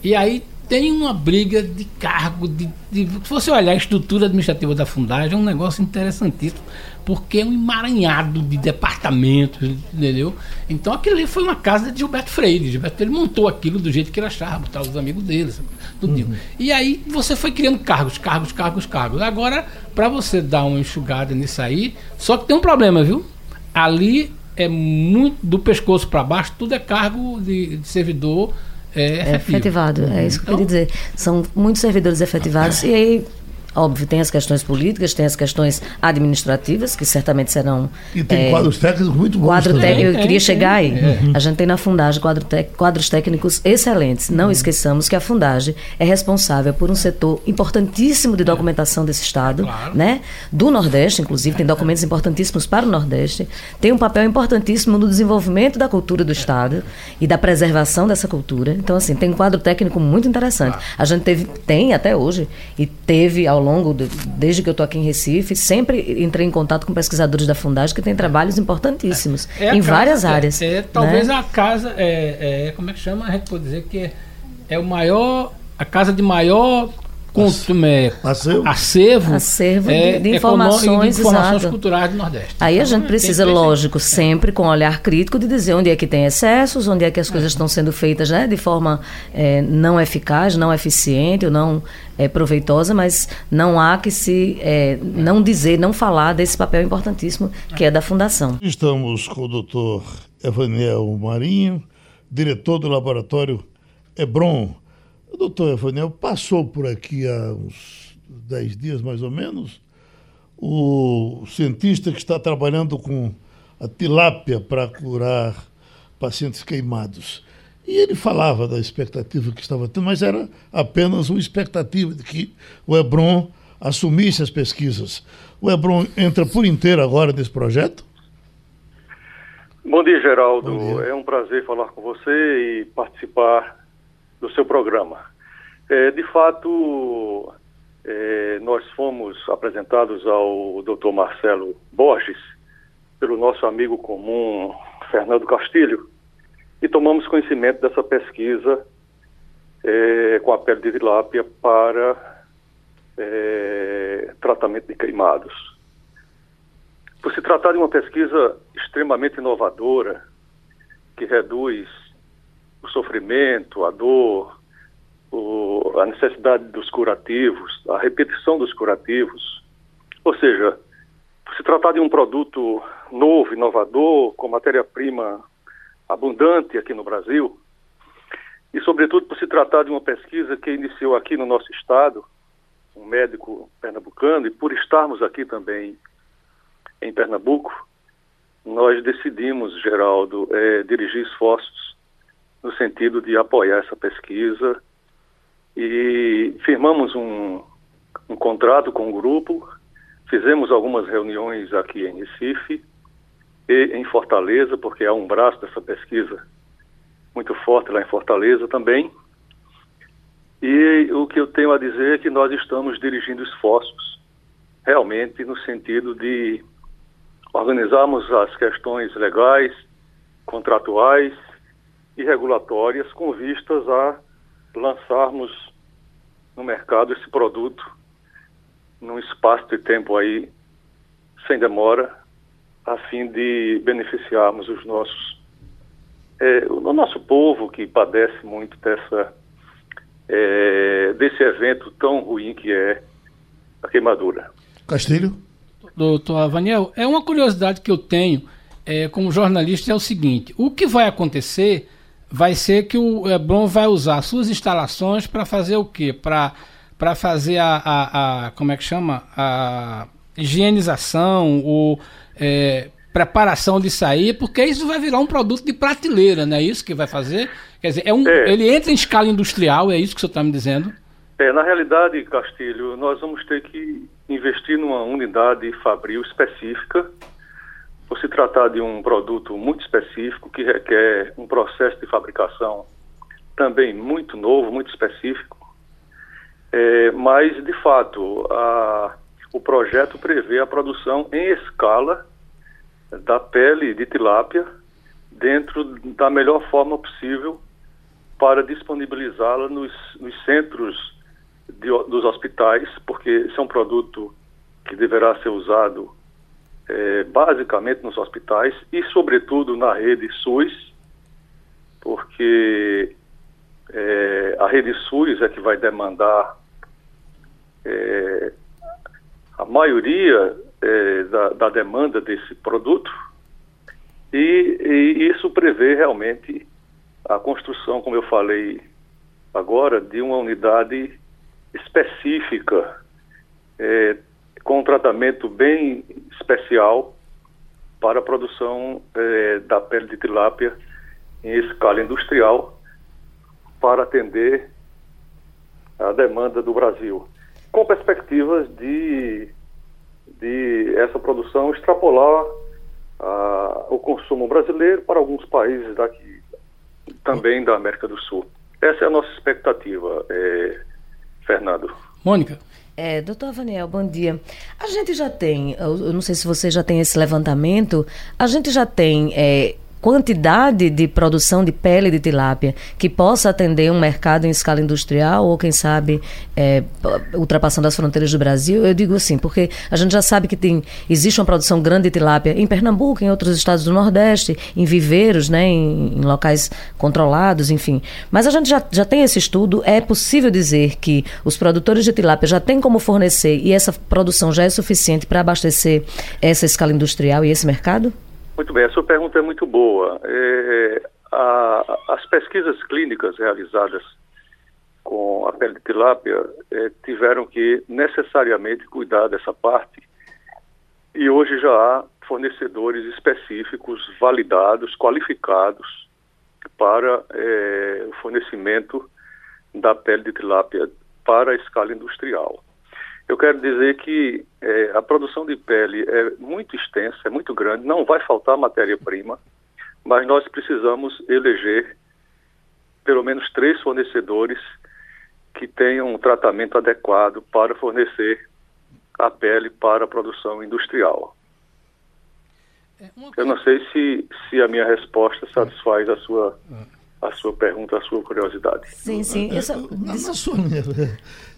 E aí tem uma briga de cargo, de, de, se você olhar a estrutura administrativa da Fundagem, é um negócio interessantíssimo porque é um emaranhado de departamentos, entendeu? Então aquilo ali foi uma casa de Gilberto Freire. Gilberto Freire montou aquilo do jeito que ele achava, botar os amigos dele, tudo. Uhum. E aí você foi criando cargos, cargos, cargos, cargos. Agora, para você dar uma enxugada nisso aí, só que tem um problema, viu? Ali é muito do pescoço para baixo, tudo é cargo de, de servidor é, é efetivado. É isso que então, eu queria dizer. São muitos servidores efetivados e aí Óbvio, tem as questões políticas, tem as questões administrativas, que certamente serão. E tem é, quadros técnicos muito bons. Quadro também. Eu queria chegar aí. A gente tem na Fundagem quadro quadros técnicos excelentes. Não uhum. esqueçamos que a Fundagem é responsável por um setor importantíssimo de documentação desse Estado, claro. né? do Nordeste, inclusive, tem documentos importantíssimos para o Nordeste, tem um papel importantíssimo no desenvolvimento da cultura do Estado e da preservação dessa cultura. Então, assim, tem um quadro técnico muito interessante. A gente teve, tem até hoje, e teve ao longo, de, desde que eu estou aqui em Recife, sempre entrei em contato com pesquisadores da Fundagem que têm trabalhos importantíssimos é, é em casa, várias é, áreas. É, talvez né? a casa, é, é, como é que chama? A gente pode dizer que é, é o maior, a casa de maior é, acervo, acervo, acervo é, de, de, informações, de informações culturais do Nordeste. Aí a então, gente precisa, lógico, sempre com um olhar crítico de dizer onde é que tem excessos, onde é que as coisas estão sendo feitas né, de forma é, não eficaz, não eficiente ou não é, proveitosa, mas não há que se é, não dizer, não falar desse papel importantíssimo que é da Fundação. Estamos com o doutor Evaniel Marinho, diretor do laboratório Hebron o doutor Evanel passou por aqui há uns 10 dias, mais ou menos, o cientista que está trabalhando com a tilápia para curar pacientes queimados. E ele falava da expectativa que estava tendo, mas era apenas uma expectativa de que o Hebron assumisse as pesquisas. O Hebron entra por inteiro agora nesse projeto? Bom dia, Geraldo. Bom dia. É um prazer falar com você e participar do seu programa. É, de fato, é, nós fomos apresentados ao Dr. Marcelo Borges pelo nosso amigo comum Fernando Castilho e tomamos conhecimento dessa pesquisa é, com a pele de tilápia para é, tratamento de queimados. Por se tratar de uma pesquisa extremamente inovadora, que reduz o sofrimento, a dor, o, a necessidade dos curativos, a repetição dos curativos, ou seja, se tratar de um produto novo, inovador, com matéria-prima abundante aqui no Brasil, e sobretudo por se tratar de uma pesquisa que iniciou aqui no nosso estado, um médico pernambucano, e por estarmos aqui também em Pernambuco, nós decidimos, Geraldo, é, dirigir esforços no sentido de apoiar essa pesquisa e firmamos um, um contrato com o grupo, fizemos algumas reuniões aqui em Recife e em Fortaleza, porque há um braço dessa pesquisa muito forte lá em Fortaleza também. E o que eu tenho a dizer é que nós estamos dirigindo esforços realmente no sentido de organizarmos as questões legais, contratuais e regulatórias com vistas a lançarmos no mercado esse produto num espaço de tempo aí sem demora, a fim de beneficiarmos os nossos é, o nosso povo que padece muito dessa é, desse evento tão ruim que é a queimadura. Castilho? Doutor Avaniel, é uma curiosidade que eu tenho é, como jornalista é o seguinte: o que vai acontecer vai ser que o Eblon vai usar suas instalações para fazer o quê? Para fazer a, a, a, como é que chama? A higienização, o é, preparação de sair, porque isso vai virar um produto de prateleira, não é isso que vai fazer? Quer dizer, é um, é. ele entra em escala industrial, é isso que o senhor está me dizendo? É, na realidade, Castilho, nós vamos ter que investir numa unidade fabril específica, por se tratar de um produto muito específico, que requer um processo de fabricação também muito novo, muito específico. É, mas, de fato, a, o projeto prevê a produção em escala da pele de tilápia dentro da melhor forma possível para disponibilizá-la nos, nos centros de, dos hospitais, porque esse é um produto que deverá ser usado é, basicamente nos hospitais e, sobretudo, na rede SUS, porque é, a rede SUS é que vai demandar é, a maioria é, da, da, demanda desse produto e, e isso prevê realmente a construção, como eu falei agora, de uma unidade específica, é, com um tratamento bem especial para a produção é, da pele de tilápia em escala industrial para atender a demanda do Brasil, com perspectivas de, de essa produção extrapolar o consumo brasileiro para alguns países daqui, também da América do Sul. Essa é a nossa expectativa. É, Fernando. Mônica. É, doutor Vaniel, bom dia. A gente já tem, eu não sei se você já tem esse levantamento, a gente já tem é, quantidade de produção de pele de tilápia que possa atender um mercado em escala industrial ou, quem sabe, é, ultrapassando as fronteiras do Brasil? Eu digo assim, porque a gente já sabe que tem, existe uma produção grande de tilápia em Pernambuco, em outros estados do Nordeste, em viveiros, né, em, em locais controlados, enfim. Mas a gente já, já tem esse estudo. É possível dizer que os produtores de tilápia já têm como fornecer e essa produção já é suficiente para abastecer essa escala industrial e esse mercado? Muito bem, a sua pergunta é muito boa. É, a, as pesquisas clínicas realizadas com a pele de tilápia é, tiveram que necessariamente cuidar dessa parte e hoje já há fornecedores específicos, validados, qualificados para é, o fornecimento da pele de tilápia para a escala industrial. Eu quero dizer que é, a produção de pele é muito extensa, é muito grande, não vai faltar matéria-prima, mas nós precisamos eleger pelo menos três fornecedores que tenham um tratamento adequado para fornecer a pele para a produção industrial. É, Eu não sei se, se a minha resposta satisfaz a sua a sua pergunta, a sua curiosidade. Sim, sim. Eu só... Na, na sua linha,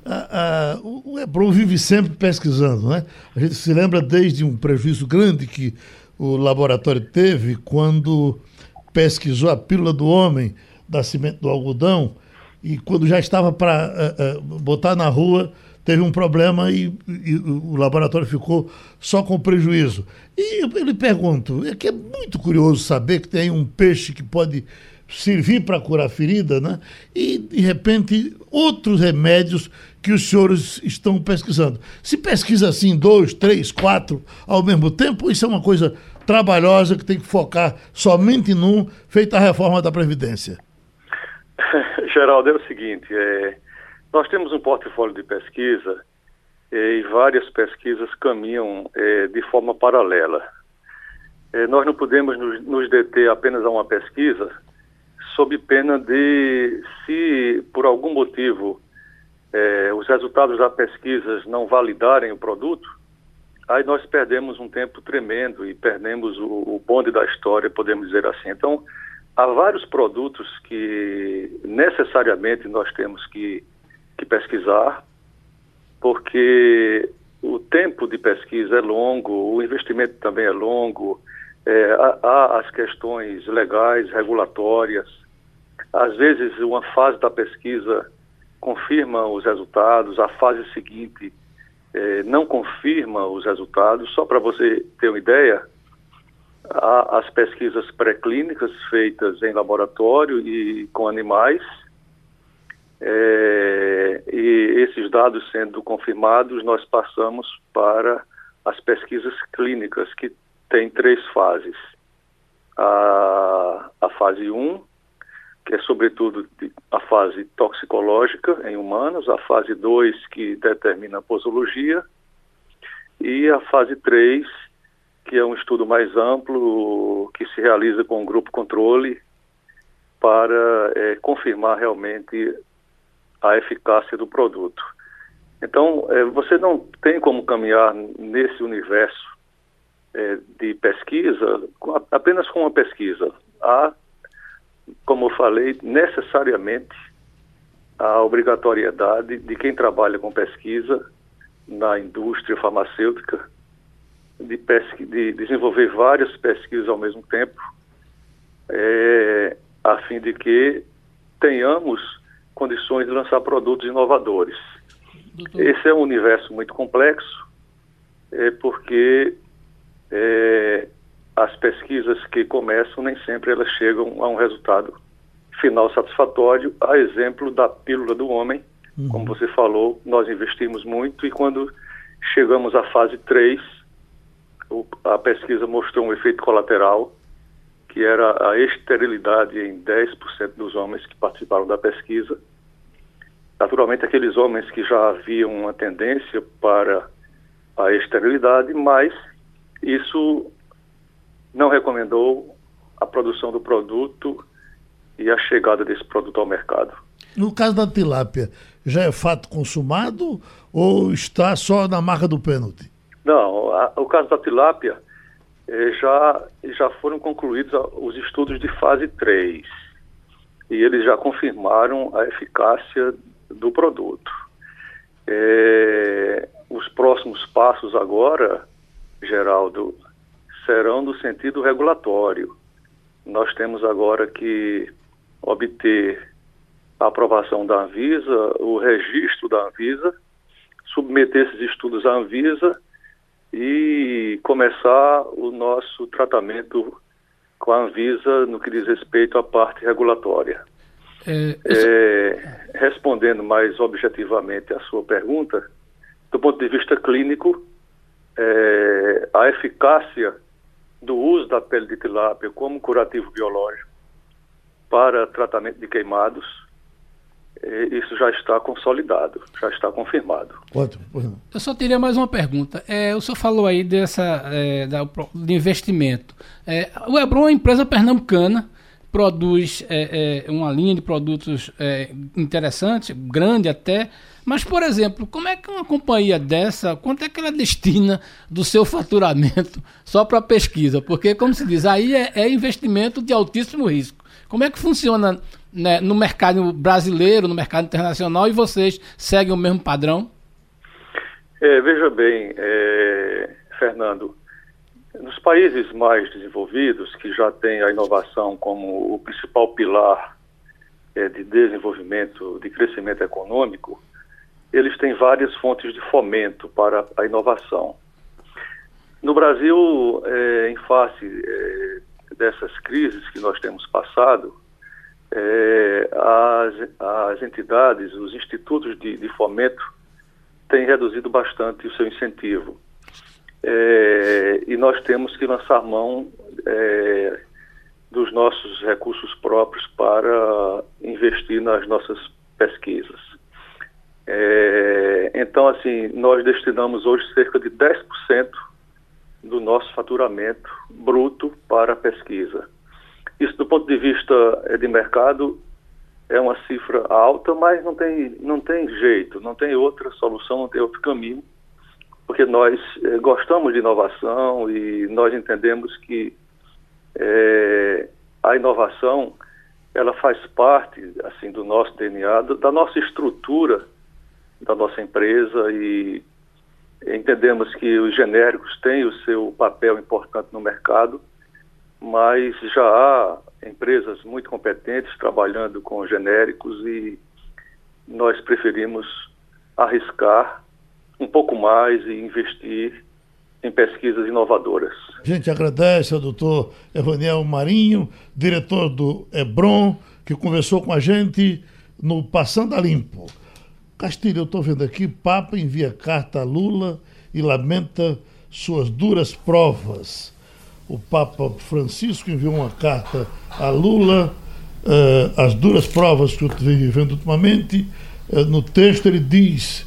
a- a- o Hebron vive sempre pesquisando, né? A gente se lembra desde um prejuízo grande que o laboratório teve quando pesquisou a pílula do homem da semente do algodão e quando já estava para botar na rua teve um problema e, e o laboratório ficou só com prejuízo. E eu, eu lhe pergunto, é que é muito curioso saber que tem um peixe que pode servir para curar ferida, né? E, de repente, outros remédios que os senhores estão pesquisando. Se pesquisa assim, dois, três, quatro ao mesmo tempo, isso é uma coisa trabalhosa que tem que focar somente num, feita a reforma da Previdência. Geraldo, é o seguinte, é, nós temos um portfólio de pesquisa é, e várias pesquisas caminham é, de forma paralela. É, nós não podemos nos, nos deter apenas a uma pesquisa sob pena de, se por algum motivo é, os resultados da pesquisa não validarem o produto, aí nós perdemos um tempo tremendo e perdemos o, o bonde da história, podemos dizer assim. Então, há vários produtos que necessariamente nós temos que, que pesquisar, porque o tempo de pesquisa é longo, o investimento também é longo, é, há, há as questões legais, regulatórias. Às vezes, uma fase da pesquisa confirma os resultados, a fase seguinte eh, não confirma os resultados. Só para você ter uma ideia, há as pesquisas pré-clínicas feitas em laboratório e com animais, eh, e esses dados sendo confirmados, nós passamos para as pesquisas clínicas, que tem três fases. A, a fase 1, que é sobretudo a fase toxicológica em humanos, a fase 2, que determina a posologia, e a fase 3, que é um estudo mais amplo, que se realiza com um grupo controle para eh, confirmar realmente a eficácia do produto. Então, eh, você não tem como caminhar nesse universo eh, de pesquisa apenas com uma pesquisa. Há como eu falei, necessariamente a obrigatoriedade de quem trabalha com pesquisa na indústria farmacêutica de, pesqui- de desenvolver várias pesquisas ao mesmo tempo, eh, a fim de que tenhamos condições de lançar produtos inovadores. Esse é um universo muito complexo, é porque é, as pesquisas que começam nem sempre elas chegam a um resultado final satisfatório, a exemplo da pílula do homem, como você falou, nós investimos muito e quando chegamos à fase 3, o- a pesquisa mostrou um efeito colateral, que era a esterilidade em 10% dos homens que participaram da pesquisa. Naturalmente, aqueles homens que já haviam uma tendência para a esterilidade, mas isso não recomendou a produção do produto e a chegada desse produto ao mercado. No caso da tilápia, já é fato consumado ou está só na marca do pênalti? Não, a- o caso da tilápia eh, já, já foram concluídos os estudos de fase 3 e eles já confirmaram a eficácia do produto. Eh, os próximos passos agora, Geraldo, serão no sentido regulatório. Nós temos agora que obter a aprovação da Anvisa, o registro da Anvisa, submeter esses estudos à Anvisa e começar o nosso tratamento com a Anvisa no que diz respeito à parte regulatória. É, É, respondendo mais objetivamente à sua pergunta, do ponto de vista clínico, é, a eficácia do uso da pele de tilápia como curativo biológico para tratamento de queimados, é, isso já está consolidado, já está confirmado. Eu só teria mais uma pergunta. É, o senhor falou aí dessa é, da, de investimento. É, o Hebron é uma empresa pernambucana, produz é, é, uma linha de produtos é, interessante, grande até. Mas, por exemplo, como é que uma companhia dessa, quanto é que ela destina do seu faturamento só para pesquisa? Porque, como se diz, aí é, é investimento de altíssimo risco. Como é que funciona né, no mercado brasileiro, no mercado internacional, e vocês seguem o mesmo padrão? É, veja bem, é, Fernando, nos países mais desenvolvidos, que já têm a inovação como o principal pilar é, de desenvolvimento, de crescimento econômico, eles têm várias fontes de fomento para a inovação. No Brasil, é, em face é, dessas crises que nós temos passado, é, as, as, entidades, os institutos de, de, fomento têm reduzido bastante o seu incentivo. É, e nós temos que lançar mão é, dos nossos recursos próprios para investir nas nossas pesquisas. É, então, assim, nós destinamos hoje cerca de 10% do nosso faturamento bruto para a pesquisa. Isso, do ponto de vista é, de mercado, é uma cifra alta, mas não tem, não tem jeito, não tem outra solução, não tem outro caminho, porque nós é, gostamos de inovação e nós entendemos que é, a inovação ela faz parte assim do nosso DNA, da nossa estrutura da nossa empresa e entendemos que os genéricos têm o seu papel importante no mercado, mas já há empresas muito competentes trabalhando com genéricos e nós preferimos arriscar um pouco mais e investir em pesquisas inovadoras. A gente agradece ao doutor Evaniel Marinho, diretor do Hebron, que conversou com a gente no Passando a Limpo. Castilho, eu estou vendo aqui, Papa envia carta a Lula e lamenta suas duras provas. O Papa Francisco enviou uma carta a Lula, uh, as duras provas que eu venho vivendo ultimamente. Uh, no texto ele diz,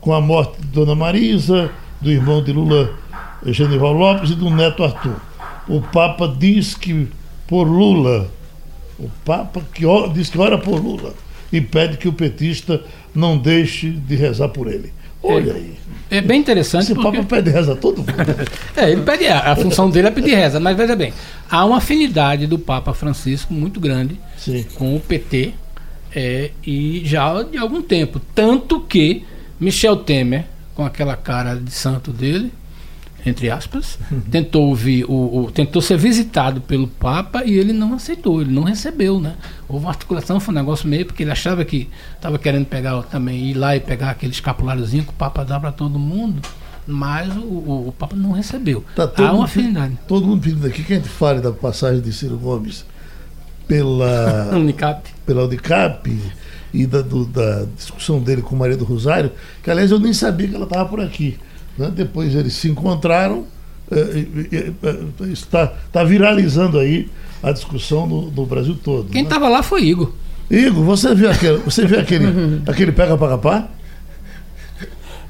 com a morte de Dona Marisa, do irmão de Lula, Genival Lopes, e do neto Arthur. O Papa diz que por Lula, o Papa que diz que ora por Lula e pede que o petista não deixe de rezar por ele. Olha é, aí. É bem interessante. Esse porque... Papa pede reza a todo mundo. é, ele pede, a função dele é pedir reza, mas veja bem, há uma afinidade do Papa Francisco muito grande Sim. com o PT é, e já de algum tempo. Tanto que Michel Temer, com aquela cara de santo dele, entre aspas, uhum. tentou ouvir o, o, tentou ser visitado pelo Papa e ele não aceitou, ele não recebeu, né? Houve uma articulação, foi um negócio meio porque ele achava que estava querendo pegar também ir lá e pegar aquele escapuláriozinho que o Papa dá para todo mundo, mas o, o, o, Papa não recebeu. Tá Há uma afinidade. Todo mundo pedindo aqui que a gente fale da passagem de Ciro Gomes pela Unicap, pela Unicap e da, do, da discussão dele com Maria do Rosário, que aliás eu nem sabia que ela estava por aqui. Né? Depois eles se encontraram, é, é, está, está viralizando aí a discussão no, no Brasil todo. Quem estava né? lá foi Igor. Igor, você viu aquele, você viu aquele, aquele pega para capar?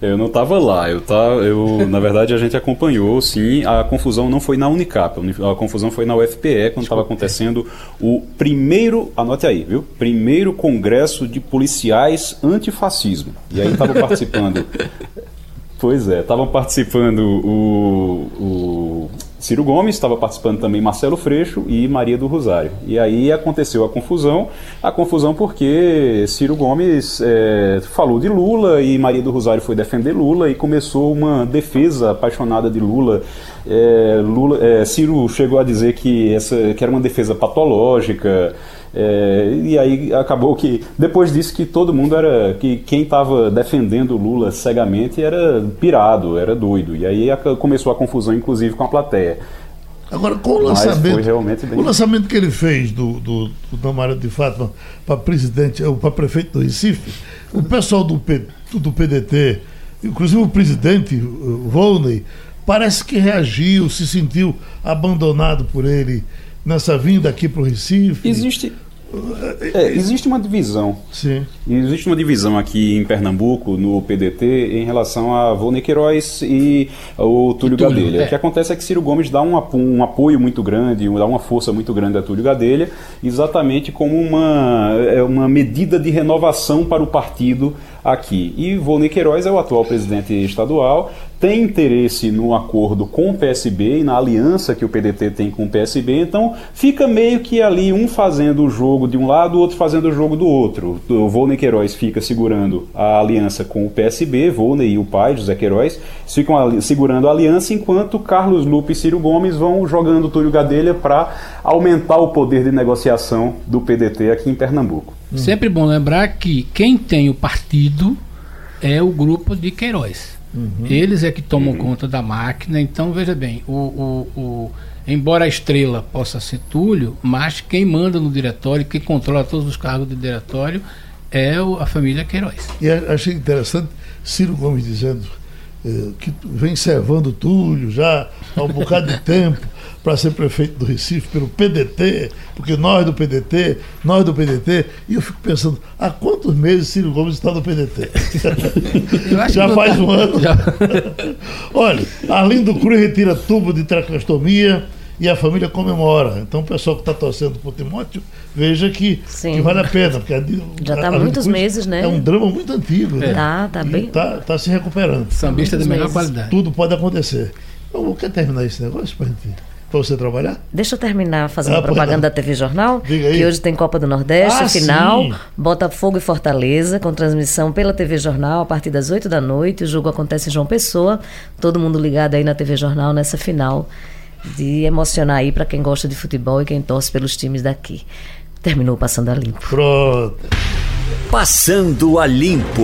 Eu não estava lá, eu, tá, eu na verdade a gente acompanhou, sim, a confusão não foi na Unicap, a confusão foi na UFPE quando estava acontecendo o primeiro, anote aí, viu? Primeiro congresso de policiais antifascismo. E aí estavam participando Pois é, estavam participando o, o Ciro Gomes, estava participando também Marcelo Freixo e Maria do Rosário. E aí aconteceu a confusão, a confusão porque Ciro Gomes é, falou de Lula e Maria do Rosário foi defender Lula e começou uma defesa apaixonada de Lula. É, Lula é, Ciro chegou a dizer que, essa, que era uma defesa patológica. É, e aí acabou que depois disso que todo mundo era que quem estava defendendo Lula cegamente era pirado, era doido. E aí começou a confusão, inclusive com a plateia. Agora, com o lançamento, bem... o lançamento que ele fez do, do, do Damara de Fátima para presidente, para prefeito do Recife, o pessoal do, P, do PDT, inclusive o presidente Volney, parece que reagiu, se sentiu abandonado por ele nessa vinda aqui para o Recife. Existe, é, existe uma divisão. Sim. Existe uma divisão aqui em Pernambuco, no PDT, em relação a Volney Queiroz e o Túlio, Túlio Gadelha. É. O que acontece é que Ciro Gomes dá um, um, apoio muito grande, dá uma força muito grande a Túlio Gadelha, exatamente como uma, é, uma medida de renovação para o partido aqui. E Volney Queiroz é o atual presidente estadual, tem interesse no acordo com o PSB e na aliança que o PDT tem com o PSB, então fica meio que ali um fazendo o jogo de um lado, o outro fazendo o jogo do outro. O Volney Queiroz fica segurando a aliança com o PSB, Volney e o pai, José Queiroz, ficam segurando a aliança, enquanto Carlos Lupe e Ciro Gomes vão jogando Túlio Gadelha para aumentar o poder de negociação do PDT aqui em Pernambuco. Sempre bom lembrar que quem tem o partido é o grupo de Queiroz. Uhum. Eles é que tomam uhum. conta da máquina. Então, veja bem, o, o, o, embora a estrela possa ser Túlio, mas quem manda no diretório, quem controla todos os cargos do diretório é o, a família Queiroz. E achei interessante Ciro Gomes dizendo eh, que vem servando Túlio já há um bocado de tempo para ser prefeito do Recife pelo PDT, porque nós do PDT, nós do PDT, e eu fico pensando, há quantos meses Ciro Gomes está no PDT? já faz um ano. Já. Olha, Arlindo Cruz retira tubo de tracostomia e a família comemora. Então o pessoal que está torcendo por Timóteo, veja que, que vale a pena. Porque a, Já está muitos meses, né? É um drama muito antigo. É. Né? Tá, tá bem. Está tá se recuperando. Sambista de melhor qualidade. Tudo pode acontecer. Então, quer terminar esse negócio para gente? Para você trabalhar? Deixa eu terminar fazendo ah, propaganda da TV Jornal, Diga aí. que hoje tem Copa do Nordeste, ah, final, sim. Botafogo e Fortaleza, com transmissão pela TV Jornal a partir das 8 da noite. O jogo acontece em João Pessoa. Todo mundo ligado aí na TV Jornal nessa final de emocionar aí para quem gosta de futebol e quem torce pelos times daqui. Terminou passando a limpo. Pronto. Passando a limpo.